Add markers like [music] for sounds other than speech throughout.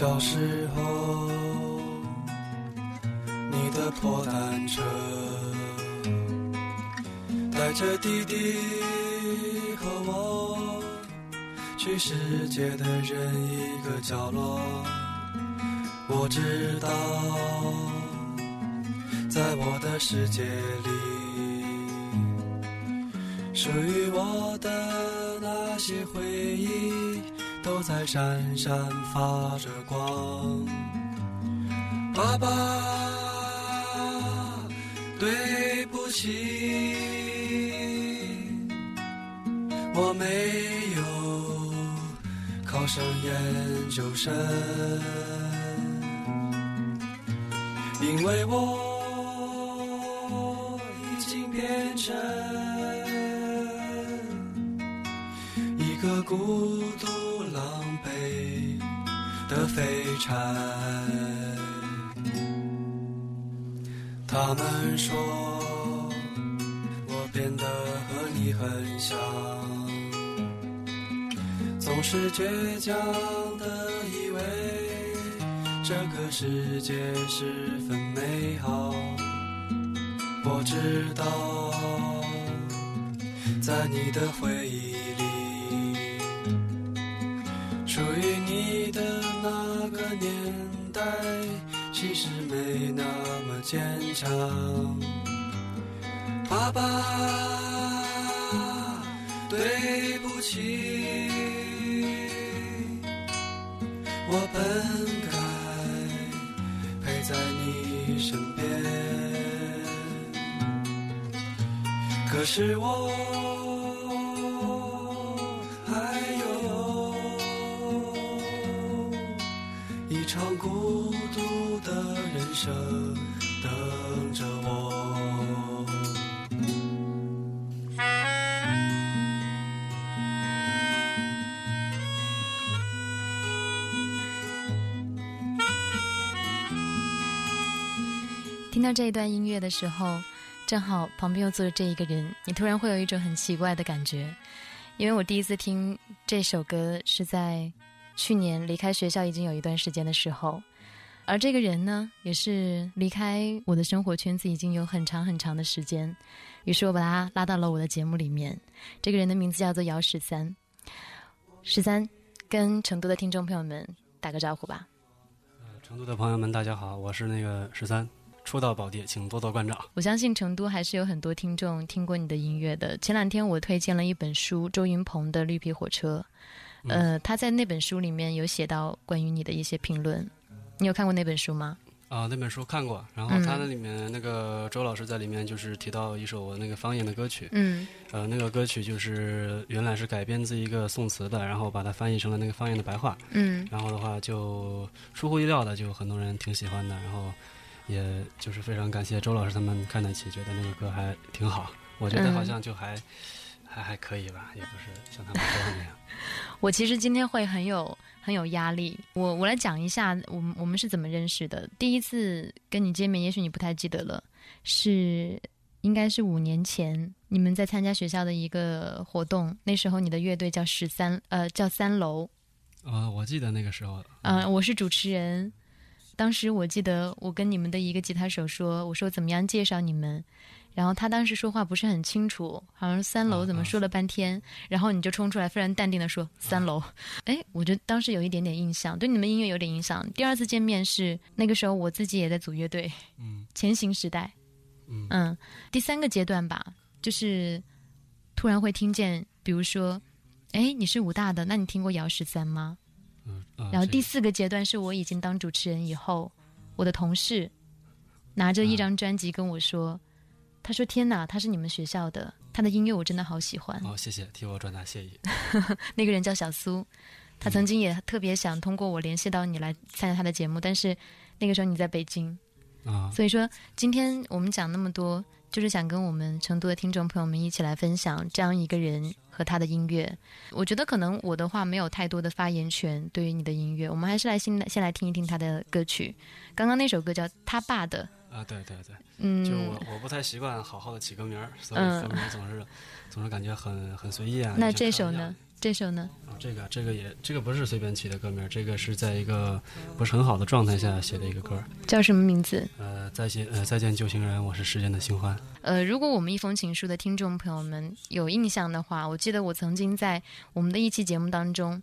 小时候，你的破单车，带着弟弟和我，去世界的任一个角落。我知道，在我的世界里，属于我的那些回忆。都在闪闪发着光，爸爸，对不起，我没有考上研究生，因为我已经变成一个孤独。的废柴，他们说我变得和你很像，总是倔强的以为这个世界十分美好。我知道，在你的回忆里，属于你的。那个年代其实没那么坚强，爸爸，对不起，我本该陪在你身边，可是我。等着我。听到这一段音乐的时候，正好旁边又坐着这一个人，你突然会有一种很奇怪的感觉，因为我第一次听这首歌是在。去年离开学校已经有一段时间的时候，而这个人呢，也是离开我的生活圈子已经有很长很长的时间。于是我把他拉到了我的节目里面。这个人的名字叫做姚十三。十三，跟成都的听众朋友们打个招呼吧。呃，成都的朋友们，大家好，我是那个十三，初到宝地，请多多关照。我相信成都还是有很多听众听过你的音乐的。前两天我推荐了一本书，周云鹏的《绿皮火车》。呃，他在那本书里面有写到关于你的一些评论，你有看过那本书吗？啊，那本书看过，然后他那里面那个周老师在里面就是提到一首我那个方言的歌曲，嗯，呃，那个歌曲就是原来是改编自一个宋词的，然后把它翻译成了那个方言的白话，嗯，然后的话就出乎意料的就很多人挺喜欢的，然后也就是非常感谢周老师他们看得起，觉得那个歌还挺好，我觉得好像就还。还还可以吧，也不是像他们说的那样。[laughs] 我其实今天会很有很有压力。我我来讲一下，我们我们是怎么认识的。第一次跟你见面，也许你不太记得了，是应该是五年前，你们在参加学校的一个活动。那时候你的乐队叫十三，呃，叫三楼。啊，我记得那个时候。呃，我是主持人。当时我记得我跟你们的一个吉他手说：“我说怎么样介绍你们？”然后他当时说话不是很清楚，好像三楼怎么说了半天，然后你就冲出来，非常淡定的说三楼。哎，我觉得当时有一点点印象，对你们音乐有点影响。第二次见面是那个时候，我自己也在组乐队，嗯，前行时代，嗯，第三个阶段吧，就是突然会听见，比如说，哎，你是武大的，那你听过姚十三吗？嗯，然后第四个阶段是我已经当主持人以后，我的同事拿着一张专辑跟我说。他说：“天哪，他是你们学校的，他的音乐我真的好喜欢。”哦，谢谢，替我转达谢意。[laughs] 那个人叫小苏，他曾经也特别想通过我联系到你来参加他的节目，但是那个时候你在北京啊。所以说，今天我们讲那么多，就是想跟我们成都的听众朋友们一起来分享这样一个人和他的音乐。我觉得可能我的话没有太多的发言权对于你的音乐，我们还是来先先来听一听他的歌曲。刚刚那首歌叫《他爸的》。啊，对对对，嗯，就我我不太习惯好好的起个名儿，所以歌名总是总是感觉很很随意啊。那这首呢？这首呢？这个这个也这个不是随便起的歌名，这个是在一个不是很好的状态下写的一个歌。叫什么名字？呃，再见呃再见旧情人，我是时间的新欢。呃，如果我们一封情书的听众朋友们有印象的话，我记得我曾经在我们的一期节目当中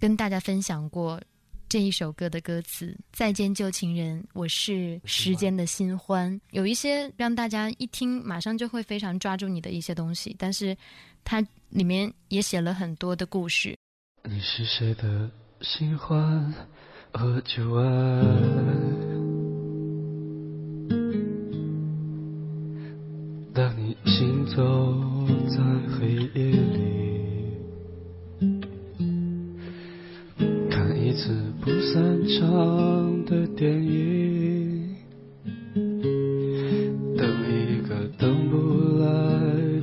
跟大家分享过这一首歌的歌词：再见旧情人，我是时间的新欢。有一些让大家一听马上就会非常抓住你的一些东西，但是它里面也写了很多的故事。你是谁的新欢和旧爱？当你行走在黑夜上的电影，等一个等不来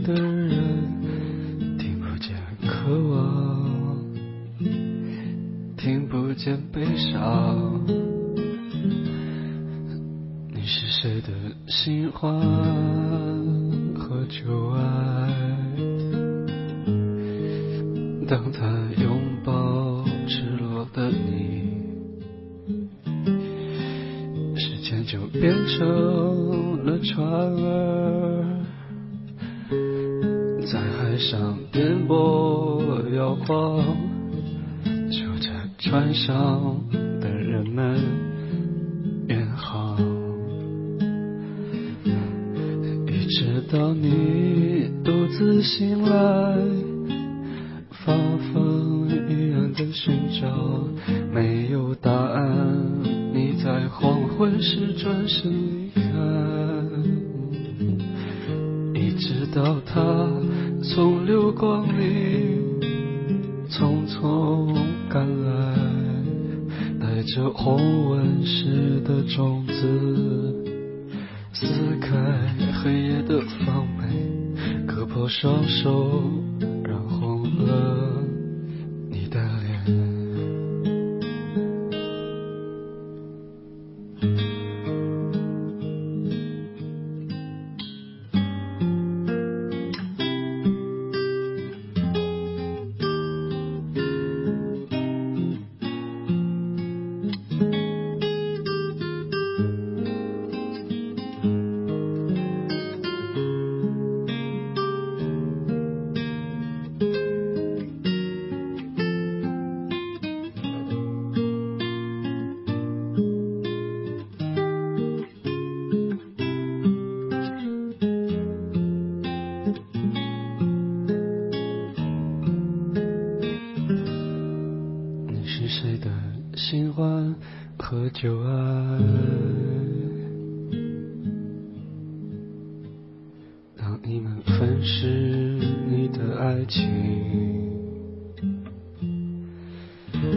的人，听不见渴望。听不见悲伤，你是谁的新欢和旧爱？船上的人们远航，一直到你独自醒来，发疯一样的寻找，没有答案。你在黄昏时转身离开，一直到他从流光里红纹石的种子，撕开黑夜的防备，割破双手，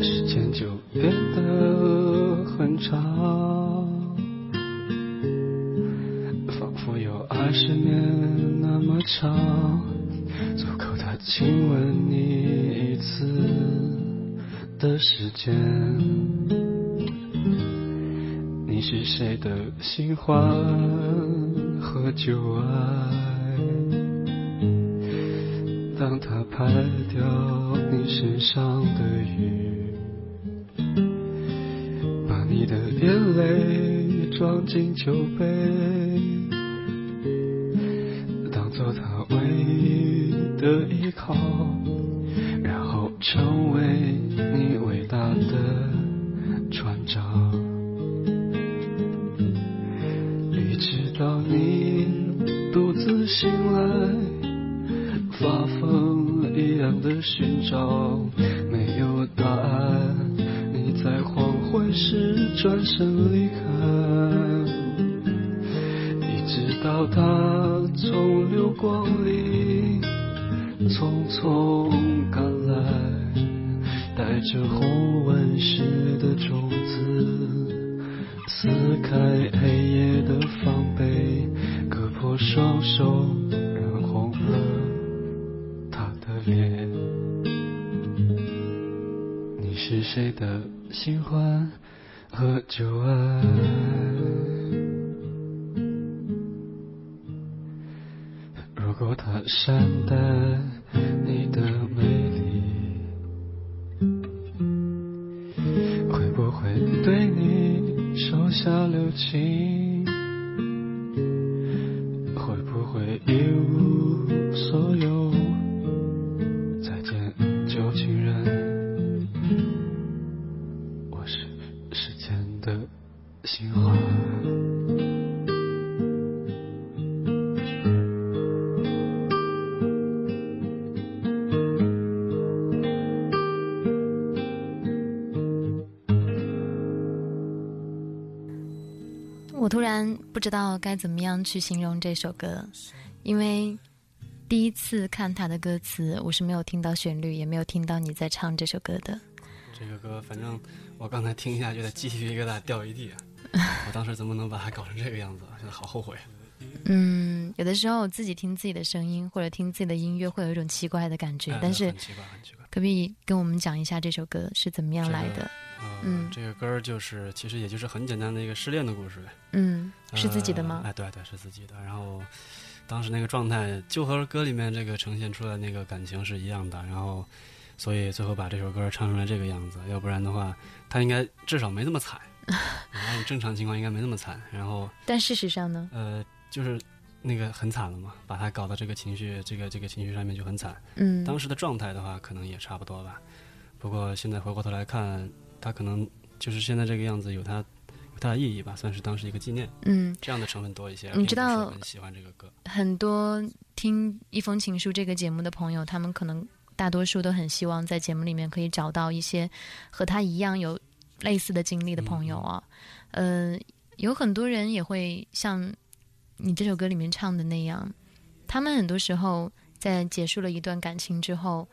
时间就变得很长仿佛有二十年那么长足够他亲吻你一次的时间。你是谁的新欢和旧爱？拍掉你身上的雨，把你的眼泪装进酒杯，当做他唯一的依靠，如果他善待你的美丽，会不会对你手下留情？知道该怎么样去形容这首歌，因为第一次看他的歌词，我是没有听到旋律，也没有听到你在唱这首歌的。这个歌，反正我刚才听一下，就得鸡皮疙瘩掉一地。[laughs] 我当时怎么能把它搞成这个样子？现在好后悔。嗯，有的时候自己听自己的声音，或者听自己的音乐，会有一种奇怪的感觉。哎但是很奇怪，很奇怪。可不可以跟我们讲一下这首歌是怎么样来的？呃嗯这个歌儿就是，其实也就是很简单的一个失恋的故事呗。嗯，是自己的吗？呃哎，对对，是自己的。然后当时那个状态，就和歌里面这个呈现出来那个感情是一样的。然后，所以最后把这首歌唱成了这个样子。要不然的话，他应该至少没那么惨。[laughs] 按正常情况应该没那么惨。然后，但事实上呢？呃，就是那个很惨了嘛，把他搞到这个情绪，这个这个情绪上面就很惨。嗯，当时的状态的话，可能也差不多吧。不过现在回过头来看，他可能就是现在这个样子，有他有它的意义吧，算是当时一个纪念。嗯，这样的成分多一些。你知道很喜欢这个歌，很多听《一封情书》这个节目的朋友，他们可能大多数都很希望在节目里面可以找到一些和他一样有类似的经历的朋友啊。呃，有很多人也会像你这首歌里面唱的那样，他们很多时候在结束了一段感情之后，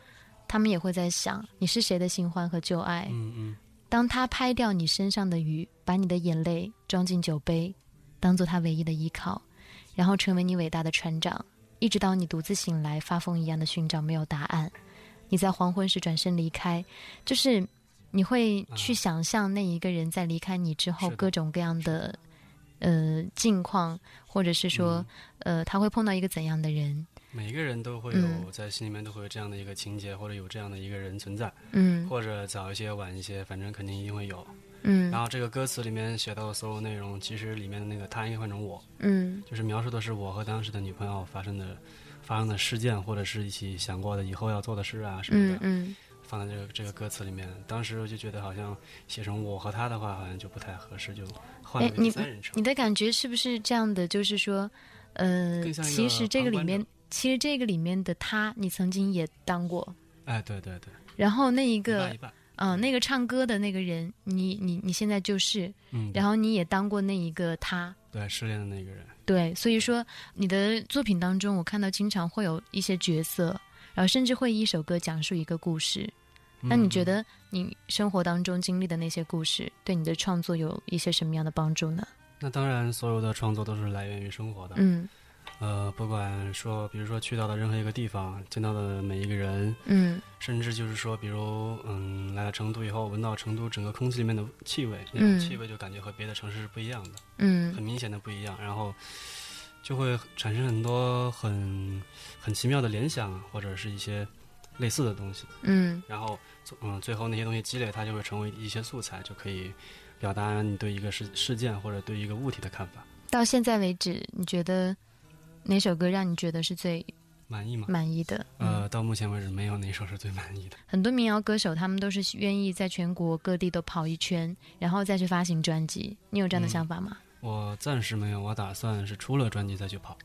他们也会在想你是谁的新欢和旧爱。嗯嗯，当他拍掉你身上的雨，把你的眼泪装进酒杯，当做他唯一的依靠，然后成为你伟大的船长，一直到你独自醒来，发疯一样的寻找没有答案。你在黄昏时转身离开，就是你会去想象那一个人在离开你之后各种各样的呃境况，或者是说、呃他会碰到一个怎样的人，每个人都会嗯有在心里面都会有这样的一个情节，或者有这样的一个人存在，嗯或者早一些晚一些，反正肯定一定会有。嗯然后这个歌词里面写到的所有内容，其实里面的那个他应该换成我，嗯就是描述的是我和当时的女朋友发生的发生的事件，或者是一起想过的以后要做的事啊什么的，嗯嗯放在这个这个歌词里面。当时我就觉得好像写成我和他的话，好像就不太合适，就换哎你第三人称你。的感觉是不是这样的？就是说，呃其实这个里面其实这个里面的他，你曾经也当过。哎，对对对，然后那一一个。嗯、那个唱歌的那个人，你你你现在就是，嗯，然后你也当过那一个他，对失恋的那个人，对，所以说你的作品当中，我看到经常会有一些角色，然后甚至会一首歌讲述一个故事。那你觉嗯得你生活当中经历的那些故事，对你的创作有一些什么样的帮助呢？那当然，所有的创作都是来源于生活的。嗯呃，不管说，比如说去到的任何一个地方，见到的每一个人，嗯甚至就是说，比如嗯，来了成都以后，闻到成都整个空气里面的气味，那种嗯气味就感觉和别的城市是不一样的，嗯很嗯明显的不一样，然后就会产生很多很很奇妙的联想，或者是一些类似的东西。嗯然后嗯，最后那些东西积累，它就会成为一些素材，就可以表达你对一个事事件或者对一个物体的看法。到现在为止，你觉得哪首歌让你觉得是最满意吗？满意的？嗯，呃，到目前为止没有哪首是最满意的。很多民谣歌手他们都是愿意在全国各地都跑一圈，然后再去发行专辑。你有这样的嗯想法吗？我暂时没有，我打算是出了专辑再去跑。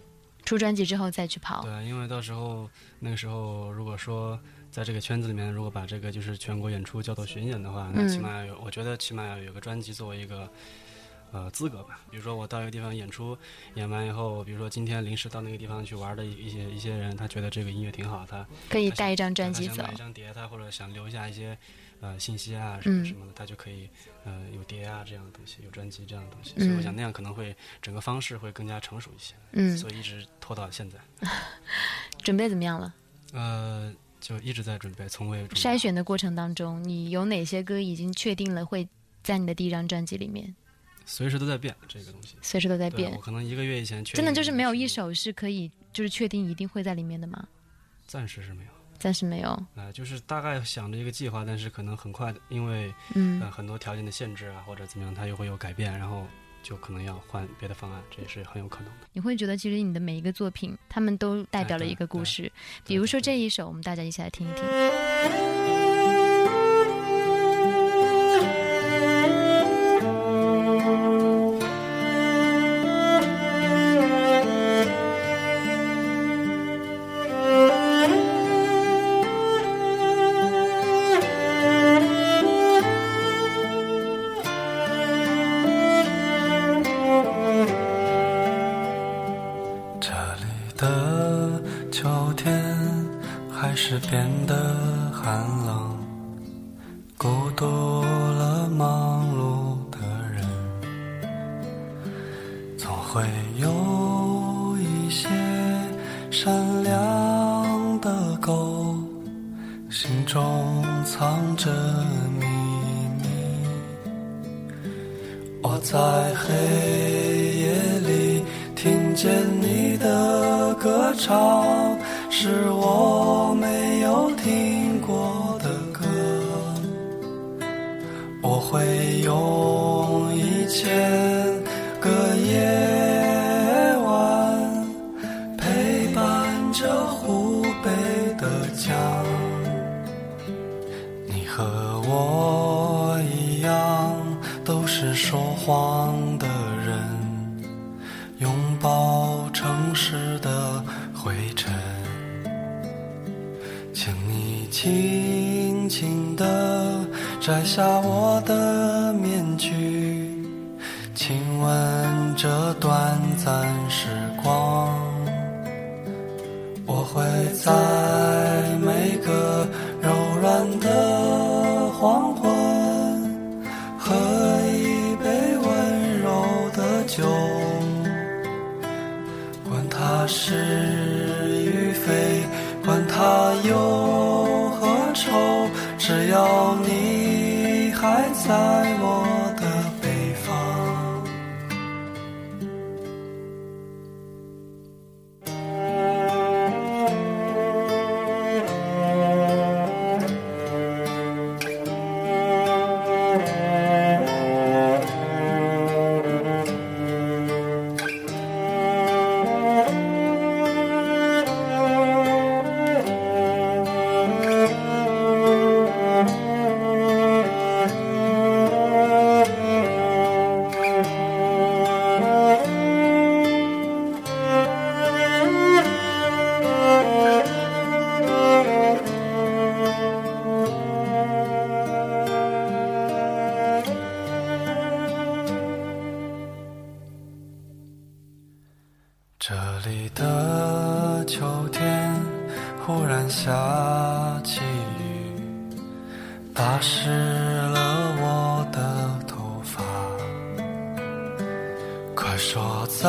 出专辑之后再去跑。对，因为到时候那个时候，如果说在这个圈子里面，如果把这个就是全国演出叫做巡演的话，那嗯起码要有，我觉得起码要有个专辑作为一个呃资格吧。比如说我到一个地方演出，演完以后，比如说今天临时到那个地方去玩的一一些一些人，他觉得这个音乐挺好，他可以带一张专辑走。一张碟，他或者想留下一些呃信息啊什么嗯什么的，他就可以呃有碟啊这样的东西，有专辑这样的东西。嗯所以我想那样可能会整个方式会更加成熟一些，嗯，所以一直拖到现在。[laughs] 准备怎么样了？呃，就一直在准备，从未筛选的过程当中，你有哪些歌已经确定了会在你的第一张专辑里面？随时都在变这个东西。随时都在变我，可能一个月以前确真的就是没有一首是可以就是确定一定会在里面的吗？暂时是没有。暂时没有。呃，就是大概想着一个计划，但是可能很快，因为嗯呃很多条件的限制啊，或者怎么样，它又会有改变，然后就可能要换别的方案，这也是很有可能的。你会觉得其实你的每一个作品，他们都代表了一个故事。比如说这一首，我们大家一起来听一听。轻轻地摘下我的面具，亲吻这短暂时光。我会在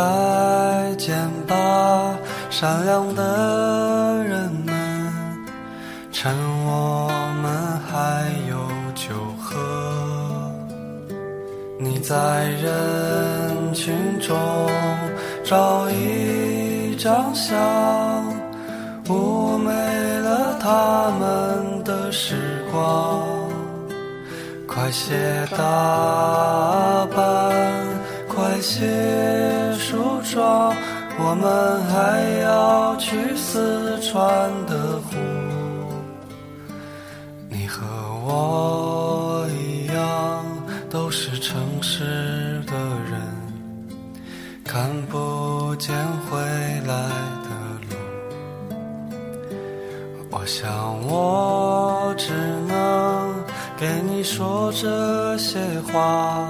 再见吧，善良的人们，趁我们还有酒喝。你在人群中照一张相，妩媚了他们的时光。快些打扮，快些梳妆，我们还要去四川的湖。你和我一样，都是城市的人，看不见回来的路。我想，我只能给你说这些话，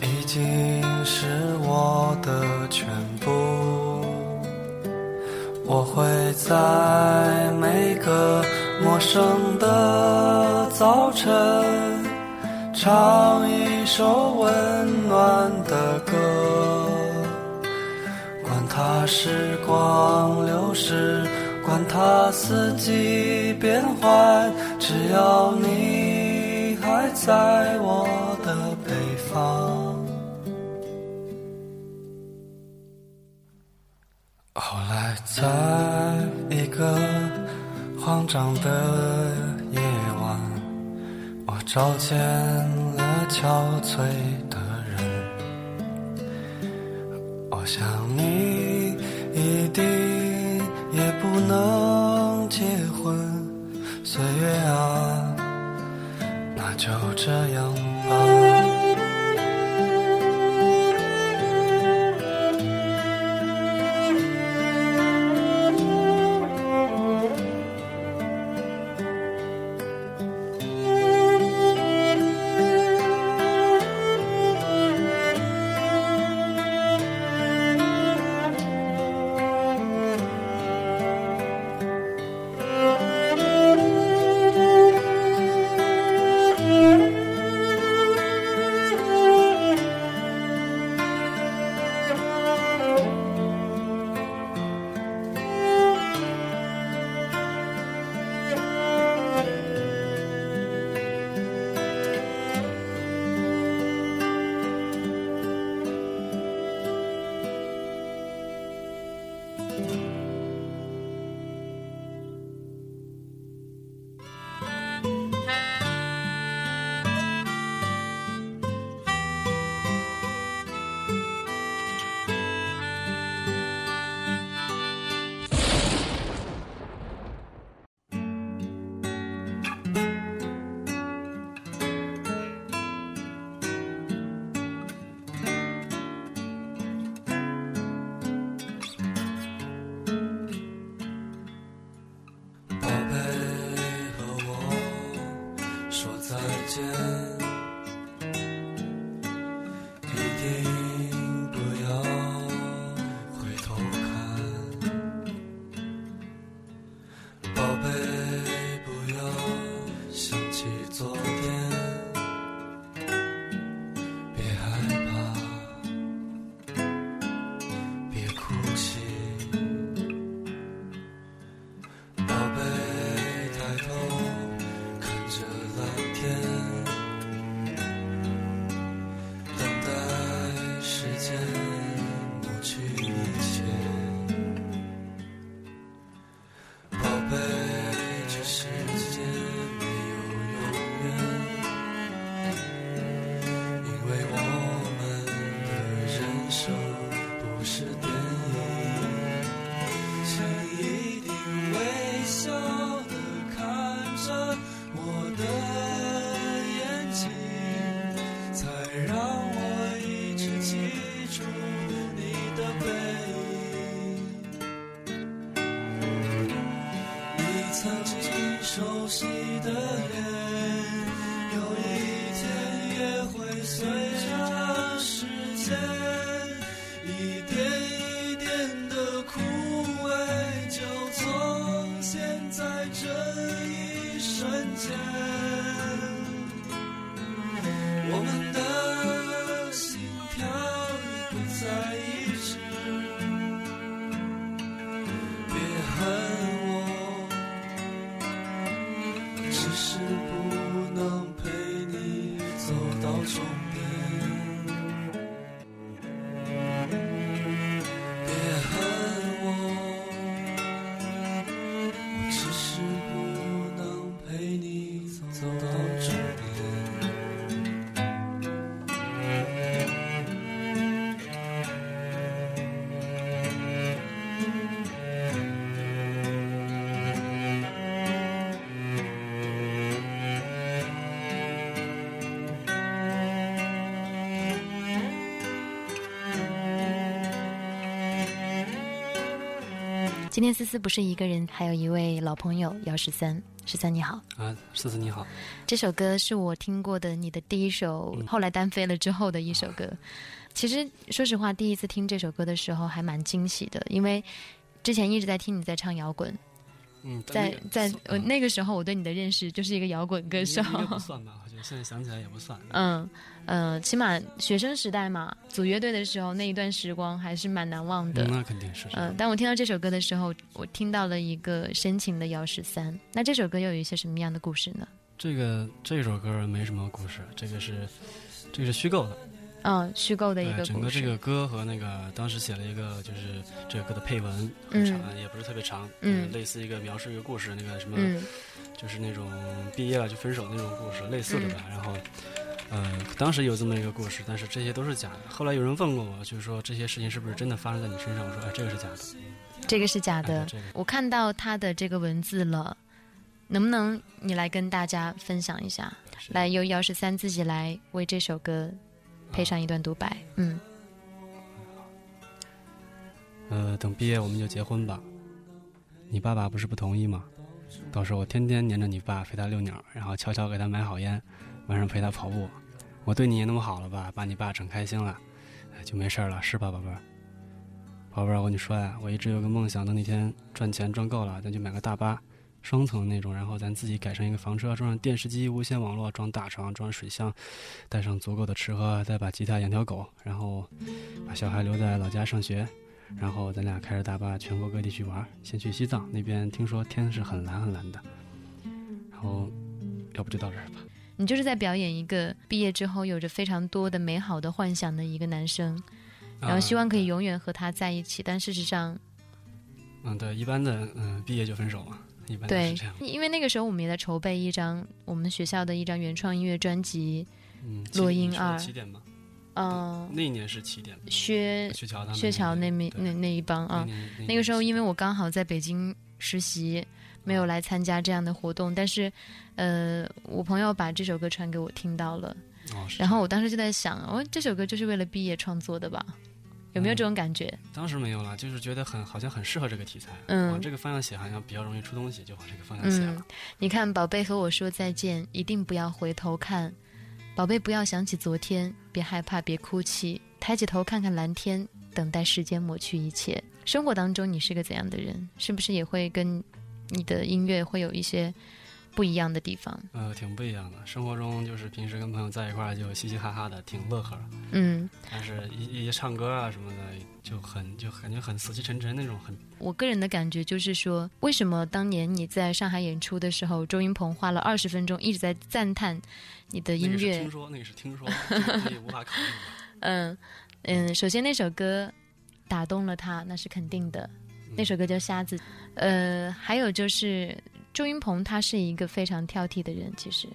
已经我的全部。我会在每个陌生的早晨，唱一首温暖的歌。管它时光流逝，管它四季变换，只要你还在我的北方。后来，在一个慌张的夜晚，我找见了憔悴的人。我想你一定也不能结婚，岁月啊，那就这样间。今天思思不是一个人，还有一位老朋友姚十三。十三你好，啊，思思你好，这首歌是我听过的你的第一首，嗯后来单飞了之后的一首歌。其实说实话，第一次听这首歌的时候还蛮惊喜的，因为之前一直在听你在唱摇滚，嗯，在在算呃那个时候我对你的认识就是一个摇滚歌手。应该不算吧？我觉得现在想起来也不算。[laughs] 嗯呃，起码学生时代嘛，组乐队的时候那一段时光还是蛮难忘的。嗯那肯定是。是嗯、当我听到这首歌的时候，我听到了一个深情的姚十三。那这首歌又有一些什么样的故事呢？这个这首歌没什么故事，这个是这个是虚构的。嗯，虚构的一个故事。整个这个歌和那个当时写了一个，就是这个歌的配文，很长，也不是特别长，嗯，类似一个描述一个故事，那个什么，就是那种毕业了就分手那种故事，类似的吧。然后，呃，当时有这么一个故事，但是这些都是假的。后来有人问过我，就是说这些事情是不是真的发生在你身上？我说，哎，这个是假的，这个是假的。我看到他的这个文字了，能不能你来跟大家分享一下？来，由姚十三自己来为这首歌。配上一段独白，嗯，呃，等毕业我们就结婚吧。你爸爸不是不同意吗？到时候我天天黏着你爸陪他遛鸟，然后悄悄给他买好烟，晚上陪他跑步。我对你也那么好了吧？把你爸整开心了，就没事了，是吧，宝贝儿？宝贝儿，我跟你说呀，我一直有个梦想，等那天赚钱赚够了，咱就买个大巴。双层那种，然后咱自己改成一个房车，装上电视机、无线网络，装大床、装水箱，带上足够的吃喝，再把吉他、养条狗，然后把小孩留在老家上学，然后咱俩开着大巴全国各地去玩。先去西藏那边，听说天是很蓝很蓝的。然后，要不就到这儿吧。你就是在表演一个毕业之后有着非常多的美好的幻想的一个男生，然后希望可以永远和他在一起，但事实上，嗯，对，一般的，嗯，毕业就分手嘛。对，因为那个时候我们也在筹备一张我们学校的一张原创音乐专辑，嗯，《落英二》。起点吗？嗯，那一年是起点。薛薛桥薛桥那那那那一帮啊，那个时候因为我刚好在北京实习，没有来参加这样的活动，但是，呃，我朋友把这首歌传给我听到了，然后我当时就在想，哦，这首歌就是为了毕业创作的吧。有没有这种感觉？当时没有了，就是觉得很好像很适合这个题材，嗯，往这个方向写好像比较容易出东西，就往这个方向写了。你看，宝贝和我说再见，一定不要回头看，宝贝不要想起昨天，别害怕，别哭泣，抬起头看看蓝天，等待时间抹去一切。生活当中你是个怎样的人？是不是也会跟你的音乐会有一些？不一样的地方，呃，挺不一样的。生活中就是平时跟朋友在一块儿就嘻嘻哈哈的，挺乐呵。嗯，但是一一唱歌啊什么的就很就感觉很死气沉沉那种。很，我个人的感觉就是说，为什么当年你在上海演出的时候，周云鹏花了二十分钟一直在赞叹你的音乐？听说那个是听说，也无法考虑。[laughs] 嗯嗯，首先那首歌打动了他，那是肯定的。那首歌叫《瞎子》。呃，还有就是。周云鹏他是一个非常挑剔的人，其实，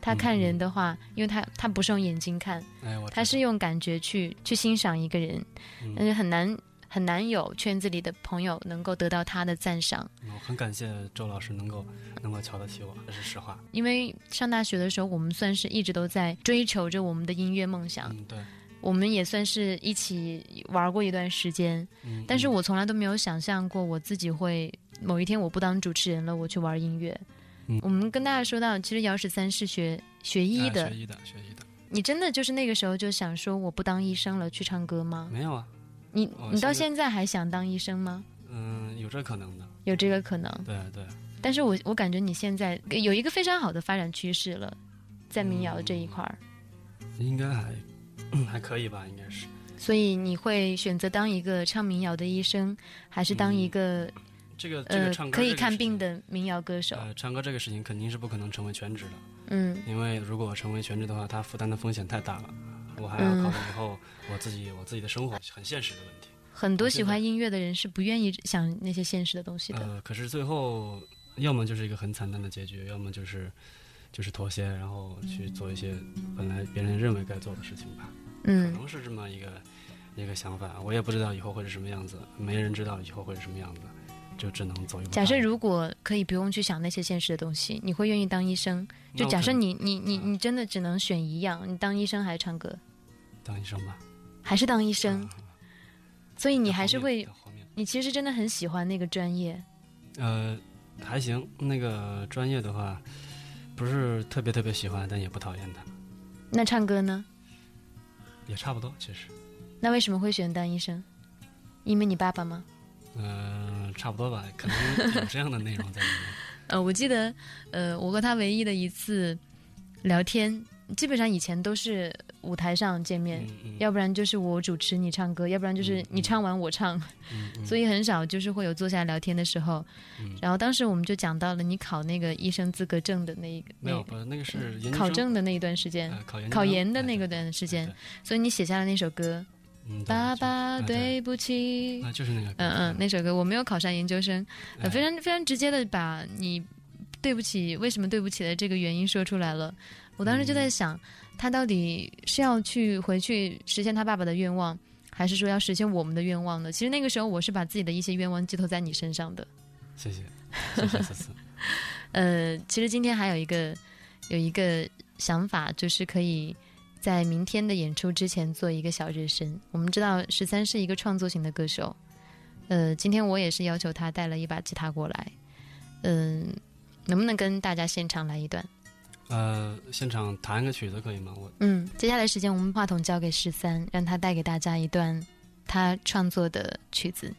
他看人的话，因为他他不是用眼睛看，他是用感觉去去欣赏一个人，但是很难很难有圈子里的朋友能够得到他的赞赏。我很感谢周老师能够能够瞧得起我，这是实话。因为上大学的时候，我们算是一直都在追求着我们的音乐梦想。嗯，对。我们也算是一起玩过一段时间，但是我从来都没有想象过我自己会某一天我不当主持人了，我去玩音乐。我们跟大家说到，其实姚十三是学学医的，学医的，学医的。你真的就是那个时候就想说我不当医生了，去唱歌吗？没有啊。你你到现在还想当医生吗？嗯，有这可能的。有这个可能。对对。但是我我感觉你现在有一个非常好的发展趋势了，在民谣这一块儿。应该还。嗯，[clears throat] 还可以吧，应该是。所以你会选择当一个唱民谣的医生，还是当一个这个这个唱歌可以看病的民谣歌手？呃，唱歌这个事情肯定是不可能成为全职的。嗯，因为如果成为全职的话，他负担的风险太大了。我还要考虑以后我自己我自己的生活，很现实的问题。很多喜欢音乐的人是不愿意想那些现实的东西的。呃，可是最后要么就是一个很惨淡的结局，要么就是。就是妥协，然后去做一些本来别人认为该做的事情吧。嗯，可能是这么一个一个想法。我也不知道以后会是什么样子，没人知道以后会是什么样子，就只能走一步。假设如果可以不用去想那些现实的东西，你会愿意当医生？就假设你你你你真的只能选一样，你当医生还是唱歌？当医生吧。还是当医生？所以你还是会，你其实真的很喜欢那个专业。呃，还行。那个专业的话。不是特别特别喜欢，但也不讨厌他。那唱歌呢？也差不多，其实。那为什么会选当医生？因为你爸爸吗？嗯，差不多吧，可能有这样的内容在里面。[laughs] 呃，我记得，呃，我和他唯一的一次聊天，基本上以前都是舞台上见面，嗯嗯。要不然就是我主持你唱歌，要不然就是你唱完我唱，所以很少就是会有坐下来聊天的时候。嗯。然后当时我们就讲到了你考那个医生资格证的那一个没有，那不是那个是考证的那一段时间，呃考研考研的那个段时间哎，所以你写下了那首歌对嗯《爸爸对不起》。啊就是那个嗯嗯，那首歌我没有考上研究生，非常非常直接的把你对不起，为什么对不起的这个原因说出来了。我当时就嗯在想，他到底是要去回去实现他爸爸的愿望，还是说要实现我们的愿望呢？其实那个时候我是把自己的一些愿望寄托在你身上的。谢谢谢谢 [laughs] 呃，其实今天还有一个有一个想法，就是可以在明天的演出之前做一个小热身。我们知道十三是一个创作型的歌手，呃，今天我也是要求他带了一把吉他过来，嗯、能不能跟大家现场来一段？呃现场弹个曲子可以吗？我嗯，接下来时间我们话筒交给十三，让他带给大家一段他创作的曲子。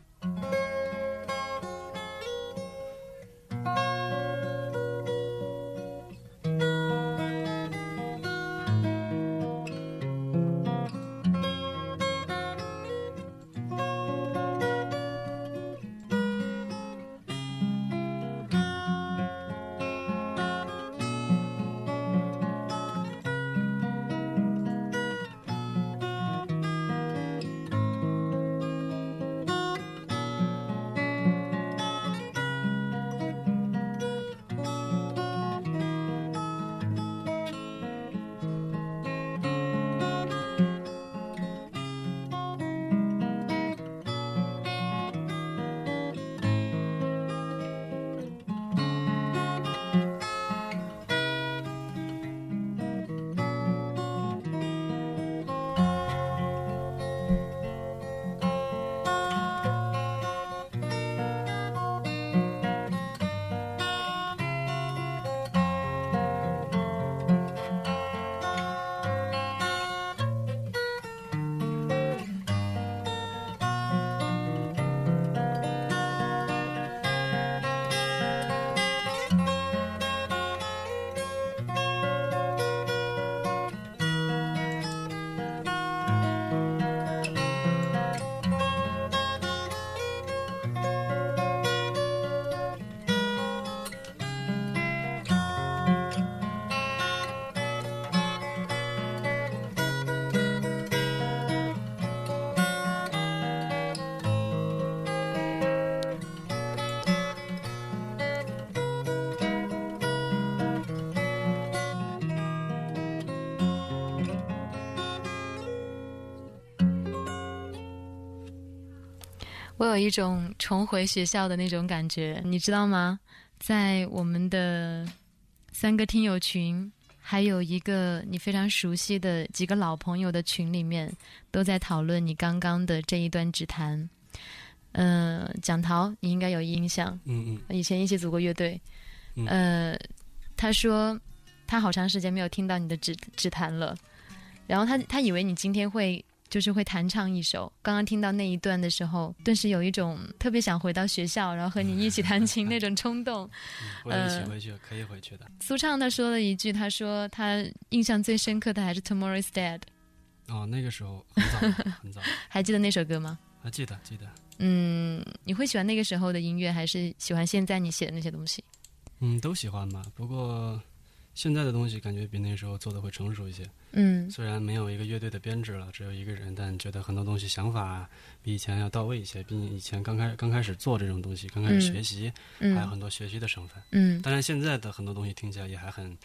我有一种重回学校的那种感觉，你知道吗？在我们的三个听友群，还有一个你非常熟悉的几个老朋友的群里面，都在讨论你刚刚的这一段指弹。嗯、蒋涛，你应该有印象，嗯嗯以前一起组过乐队。嗯呃，他说他好长时间没有听到你的指指弹了，然后他他以为你今天会就是会弹唱一首。刚刚听到那一段的时候，顿时有一种特别想回到学校，然后和你一起弹琴 [laughs] 那种冲动。嗯，我一起呃回去，可以回去的。苏畅他说了一句，他说他印象最深刻的还是《Tomorrow Is Dead》，哦，那个时候很早很早，[laughs] 还记得那首歌吗？还记得记得。嗯，你会喜欢那个时候的音乐，还是喜欢现在你写的那些东西？嗯，都喜欢吧。不过现在的东西感觉比那时候做的会成熟一些。嗯虽然没有一个乐队的编制了，只有一个人，但觉得很多东西想法比以前要到位一些。比以前刚开刚开始做这种东西，刚开始嗯学习，还有嗯很多学习的成分。嗯当然，现在的很多东西听起来也还很，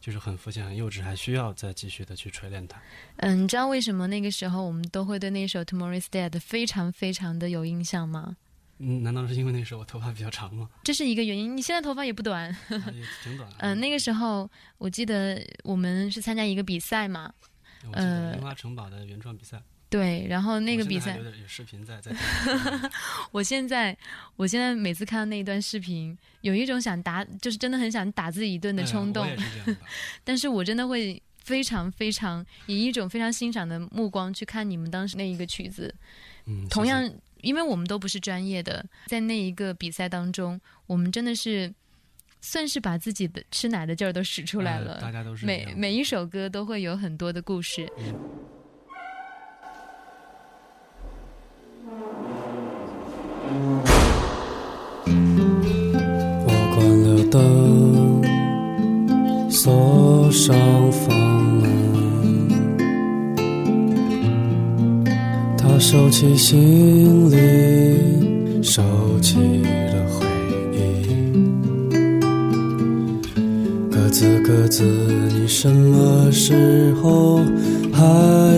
就是很肤浅、很幼稚，还需要再继续的去锤炼它。嗯，你知道为什么那个时候我们都会对那首《Tomorrow Is Dead》非常非常的有印象吗？嗯，难道是因为那时候我头发比较长吗？这是一个原因。你现在头发也不短。啊也挺短。嗯、那个时候我记得我们是参加一个比赛嘛，我记得呃樱花城堡的原创比赛，对，然后那个比赛我现在还，有点有视频在在。[laughs] 我现在我现在每次看到那一段视频，有一种想打，就是真的很想打自己一顿的冲动。[laughs] 但是我真的会非常非常以一种非常欣赏的目光去看你们当时那一个曲子。嗯，同谢谢样，因为我们都不是专业的，在那一个比赛当中，我们真的是算是把自己的吃奶的劲儿都使出来了。大家都是每每一首歌都会有很多的故事。我关了灯，锁上房收起行李，收起了回忆。鸽子，鸽子，你什么时候还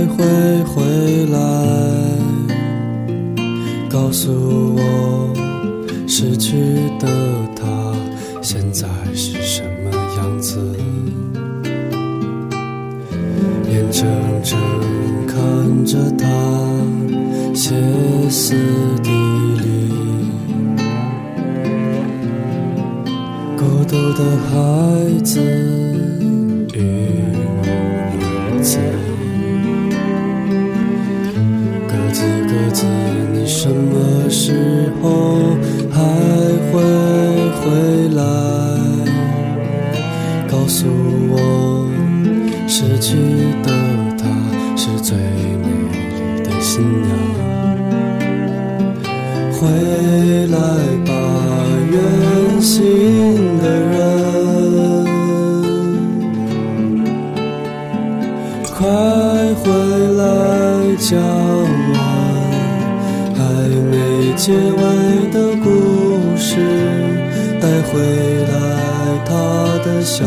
会回来？告诉我，失去的他现在是什么样子？眼睁睁看着他歇斯底里，孤独的孩子语无伦次。鸽子，鸽子，你什么时候还会回来？告诉我，失去回来吧，远行的人，快回来讲完还没结尾的故事，带回来他的笑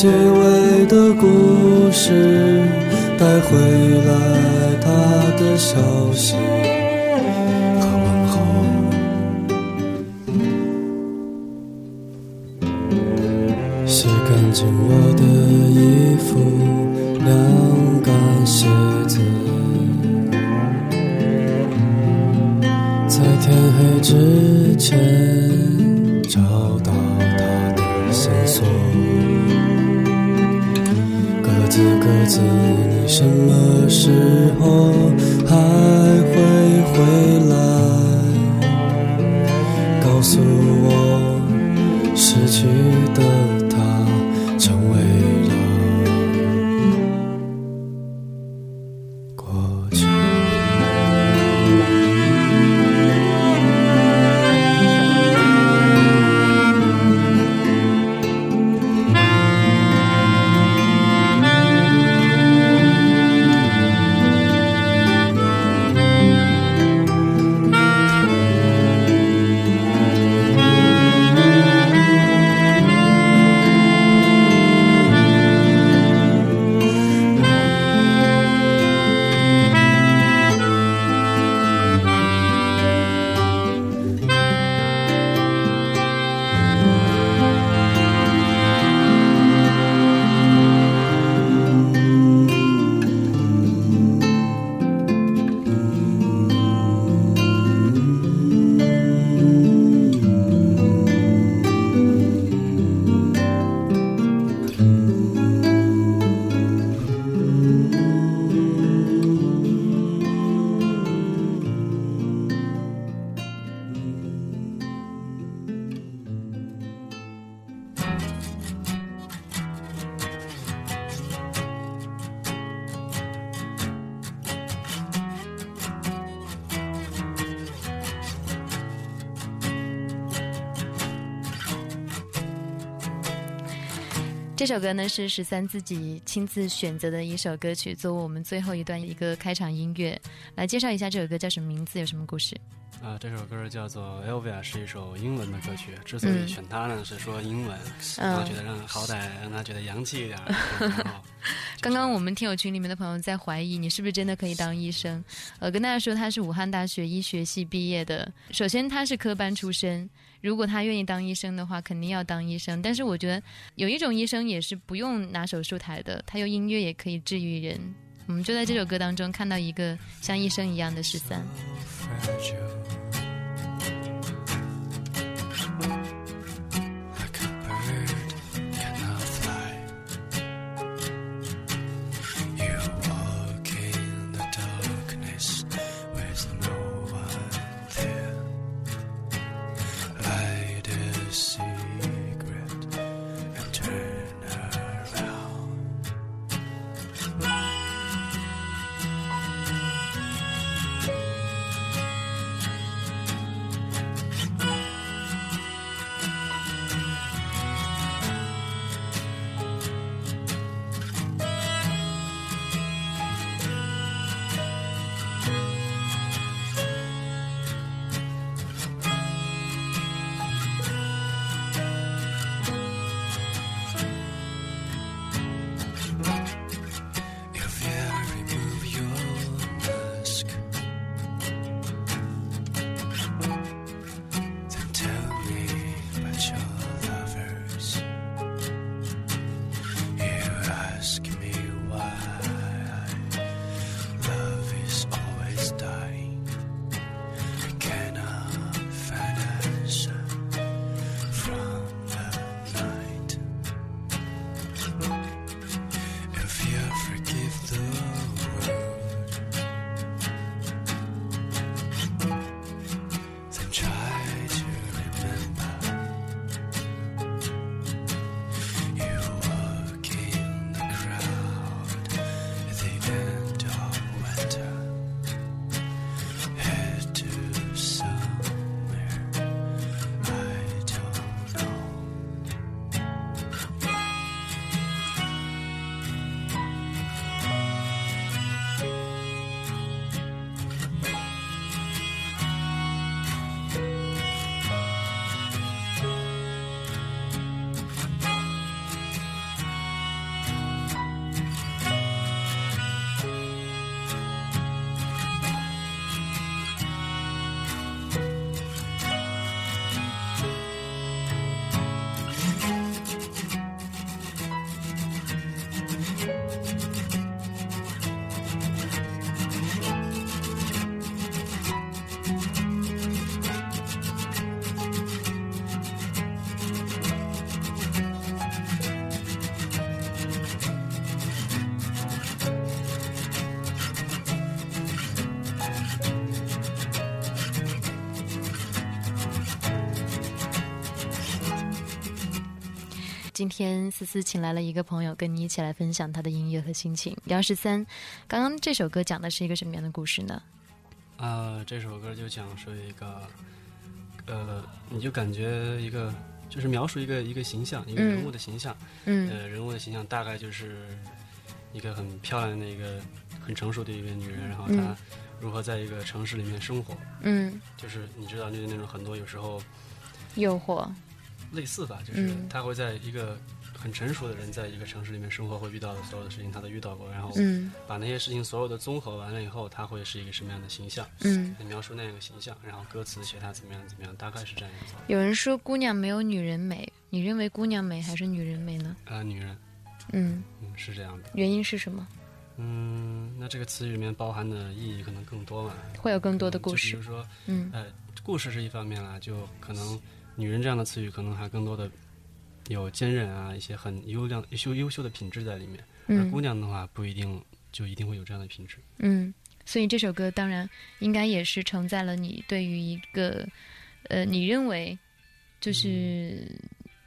结尾的故事，带回来他的笑首歌呢是十三自己亲自选择的一首歌曲，作为我们最后一段一个开场音乐。来介绍一下这首歌叫什么名字，有什么故事？啊，这首歌叫做《Elvia》，是一首英文的歌曲。之所以选它呢，是说英文，然后觉得让好歹让他觉得洋气一点。刚刚 [laughs] 我们听友群里面的朋友在怀疑你是不是真的可以当医生。呃，跟大家说他是武汉大学医学系毕业的。首先他是科班出身，如果他愿意当医生的话，肯定要当医生。但是我觉得有一种医生也是不用拿手术台的，他用音乐也可以治愈人。我们就在这首歌当中看到一个像医生一样的十三。see. 今天思思请来了一个朋友，跟你一起来分享他的音乐和心情。姚十三，刚刚这首歌讲的是一个什么样的故事呢？啊，这首歌就讲述一个，呃，你就感觉一个，就是描述一个一个形象，一个人物的形象。嗯。呃，人物的形象大概就是一个很漂亮的一个、很成熟的一个女人，然后她如何在一个城市里面生活。嗯。就是你知道，就是那种很多有时候诱惑。类似吧，就是他会在一个很成熟的人在一个城市里面生活，会遇到的所有的事情，他都遇到过。然后把那些事情所有的综合完了以后，他会是一个什么样的形象？嗯，描述那样的形象，然后歌词写他怎么样怎么样，大概是这样子。有人说姑娘没有女人美，你认为姑娘美还是女人美呢？啊，女人。嗯嗯，是这样的。原因是什么？嗯，那这个词语里面包含的意义可能更多嘛？会有更多的故事。比如说，嗯，呃，故事是一方面啦，就可能。女人这样的词语，可能还更多的有坚韧啊，一些很优良、优优秀的品质在里面。而姑娘的话，不一定就一定会有这样的品质。嗯，所以这首歌当然应该也是承载了你对于一个呃，你认为就是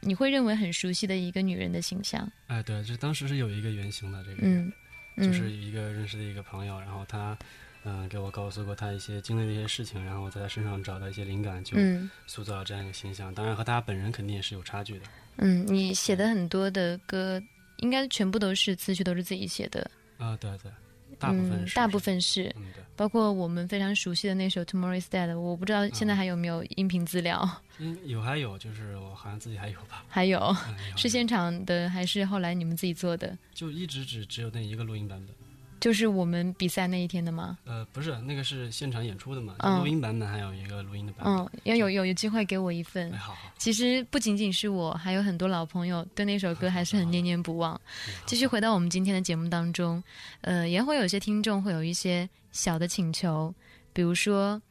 你会认为很熟悉的一个女人的形象。哎，对，这当时是有一个原型的，这个嗯，就是一个认识的一个朋友，然后他嗯、给我告诉过他一些经历的一些事情，然后我在他身上找到一些灵感，就嗯塑造了这样一个形象。当然和他本人肯定也是有差距的。嗯，你写的很多的歌，应该全部都是词曲都是自己写的，啊、对对，大部分是、嗯、大部分是，嗯对，包括我们非常熟悉的那首《Tomorrow Is Dead》，我不知道现在还有没有音频资料，嗯有还有就是我好像自己还有吧，还有是现场的还是后来你们自己做的？就一直只只有那一个录音版本。就是我们比赛那一天的吗？呃，不是，那个是现场演出的嘛，嗯录音版本还有一个录音的版本。嗯，要有有有机会给我一份哎，。好好，其实不仅仅是我，还有很多老朋友对那首歌还是很念念不忘。继续回到我们今天的节目当中，呃，也会有些听众会有一些小的请求，比如说，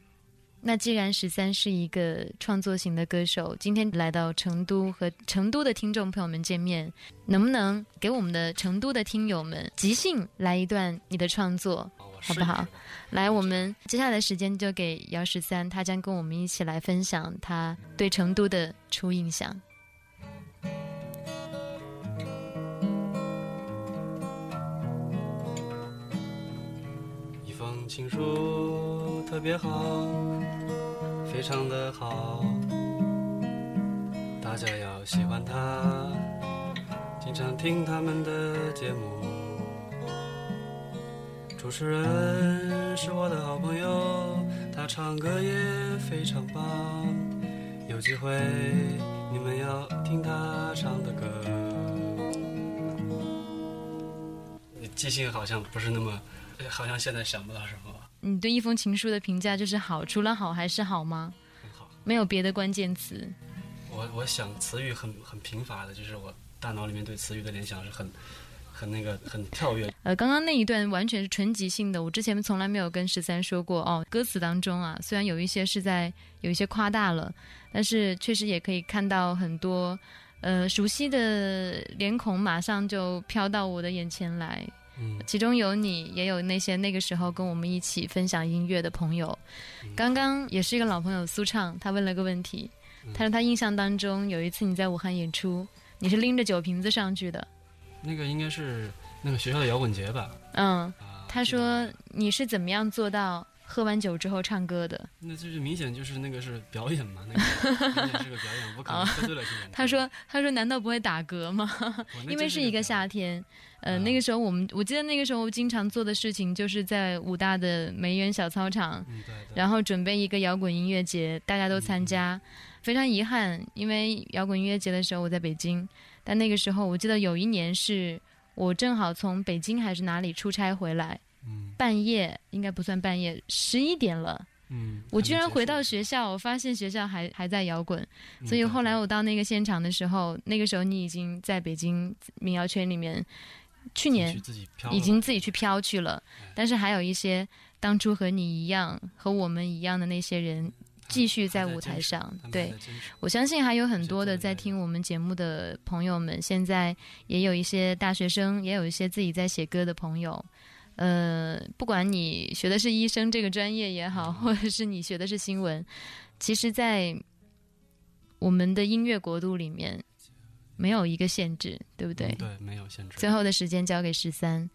那既然十三是一个创作型的歌手，今天来到成都和成都的听众朋友们见面，能不能给我们的成都的听友们即兴来一段你的创作？好不好来，我们接下来的时间就给姚十三，他将跟我们一起来分享他对成都的初印象。一封情书特别好，非常的好，大家要喜欢它，经常听他们的节目。主持人是我的好朋友，他唱歌也非常棒，有机会你们要听他唱的歌。你记性好像不是那么，好像现在想不到什么。你对一封情书的评价就是好，除了好还是好吗？很好，没有别的关键词。我我想词语很很贫乏的，就是我大脑里面对词语的联想是很很那个很跳跃。呃，刚刚那一段完全是纯即兴的，我之前从来没有跟十三说过哦。歌词当中啊，虽然有一些是在有一些夸大了，但是确实也可以看到很多呃熟悉的脸孔，马上就飘到我的眼前来。嗯，其中有你，也有那些那个时候跟我们一起分享音乐的朋友。刚刚也是一个老朋友苏畅，他问了个问题，他说他印象当中有一次你在武汉演出，你是拎着酒瓶子上去的，那个应该是那个学校的摇滚节吧？嗯，啊，他说你是怎么样做到喝完酒之后唱歌的？那就是明显就是那个是表演嘛，那个 [laughs] 明显是个表演，不可能喝醉了去演。他说他说难道不会打嗝吗？因为是是一个，夏天，呃，啊那个时候我们我记得那个时候经常做的事情就是在武大的梅园小操场。嗯，对对。然后准备一个摇滚音乐节，大家都参加。非常遗憾，因为摇滚音乐节的时候我在北京，但那个时候我记得有一年是我正好从北京还是哪里出差回来，嗯半夜应该不算半夜，十一点了，嗯，我居然回到学，校，我发现学校还还在摇滚，嗯所以后来我到那个现场的时候，那个时候你已经在北京民谣圈里面，去年已经自己去飘去了哎，但是还有一些当初和你一样、和我们一样的那些人，继续在舞台上对。我相信还有很多的在听我们节目的朋友们，现在也有一些大学生，也有一些自己在写歌的朋友。呃，不管你学的是医生这个专业也好，或者是你学的是新闻，其实，在我们的音乐国度里面，没有一个限制，对不对？嗯对，没有限制。最后的时间交给十三。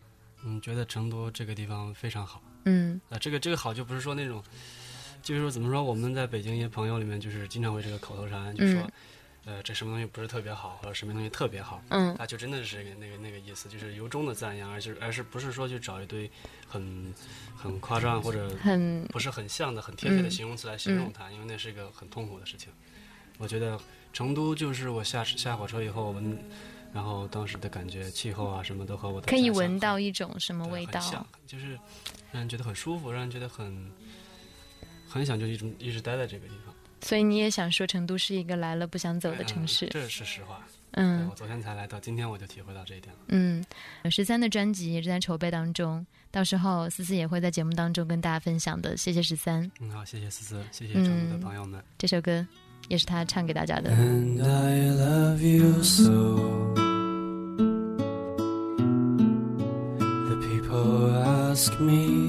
嗯，觉得成都这个地方非常好。嗯啊，这个这个好就不是说那种，就是说怎么说，我们在北京一些朋友里面，就是经常会这个口头禅，就说，呃，这什么东西不是特别好，或者什么东西特别好，嗯他就真的是那个那个意思，就是由衷的赞扬，而是而是不是说去找一堆很很夸张或者很不是很像的、很贴切的嗯形容词来形容它，因为那是一个很痛苦的事情。我觉得成都就是我下下火车以后闻，然后当时的感觉、气候啊什么都和我的可以闻到一种什么味道？就是让人觉得很舒服，让人觉得很很想就一直一直待在这个地方。所以你也想说，成都是一个来了不想走的嗯城市？这是实话。嗯我昨天才来到，今天我就体会到这一点了。嗯，十三的专辑也正在筹备当中，到时候思思也会在节目当中跟大家分享的。谢谢十三，嗯，好，谢谢思思，谢谢成都的嗯朋友们。这首歌 也是他唱给大家的。 And I love you so. The people ask me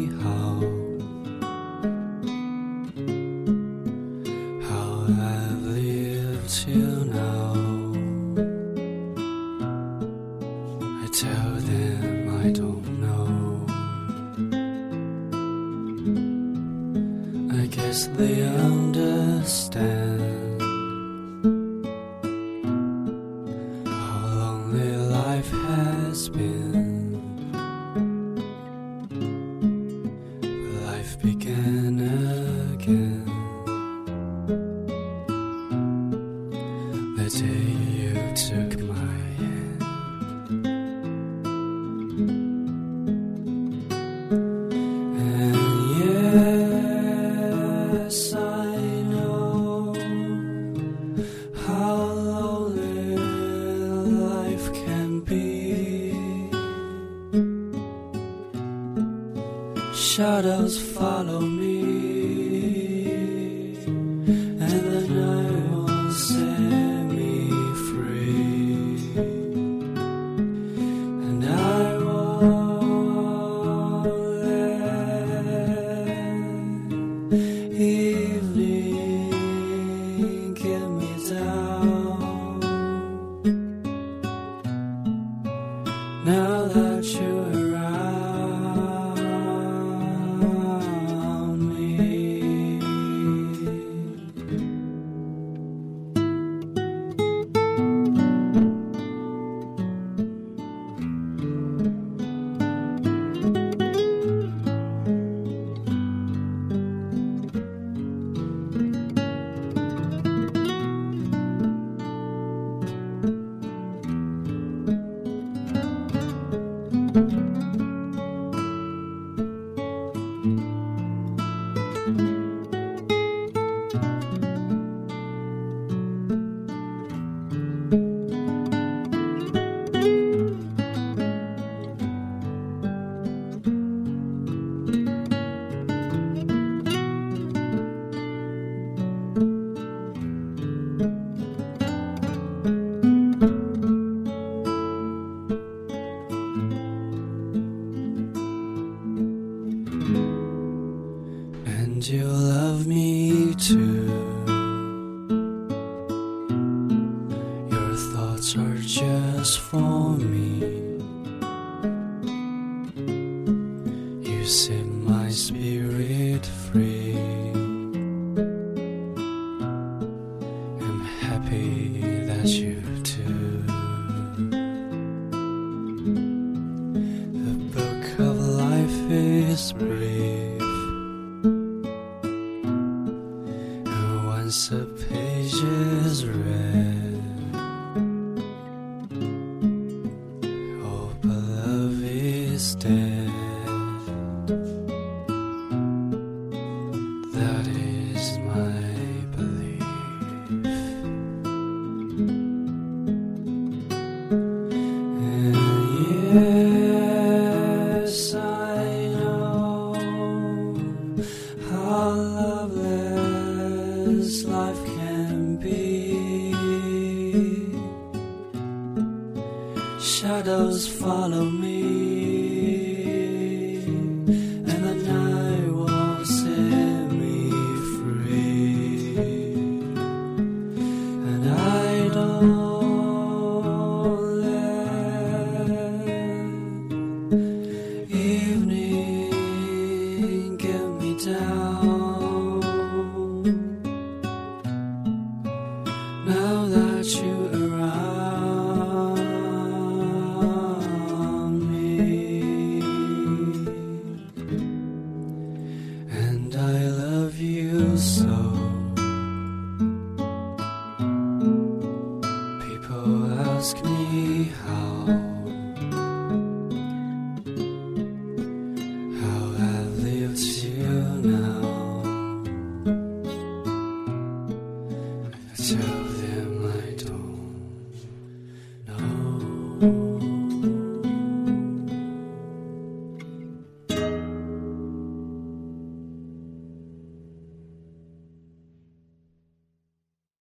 day.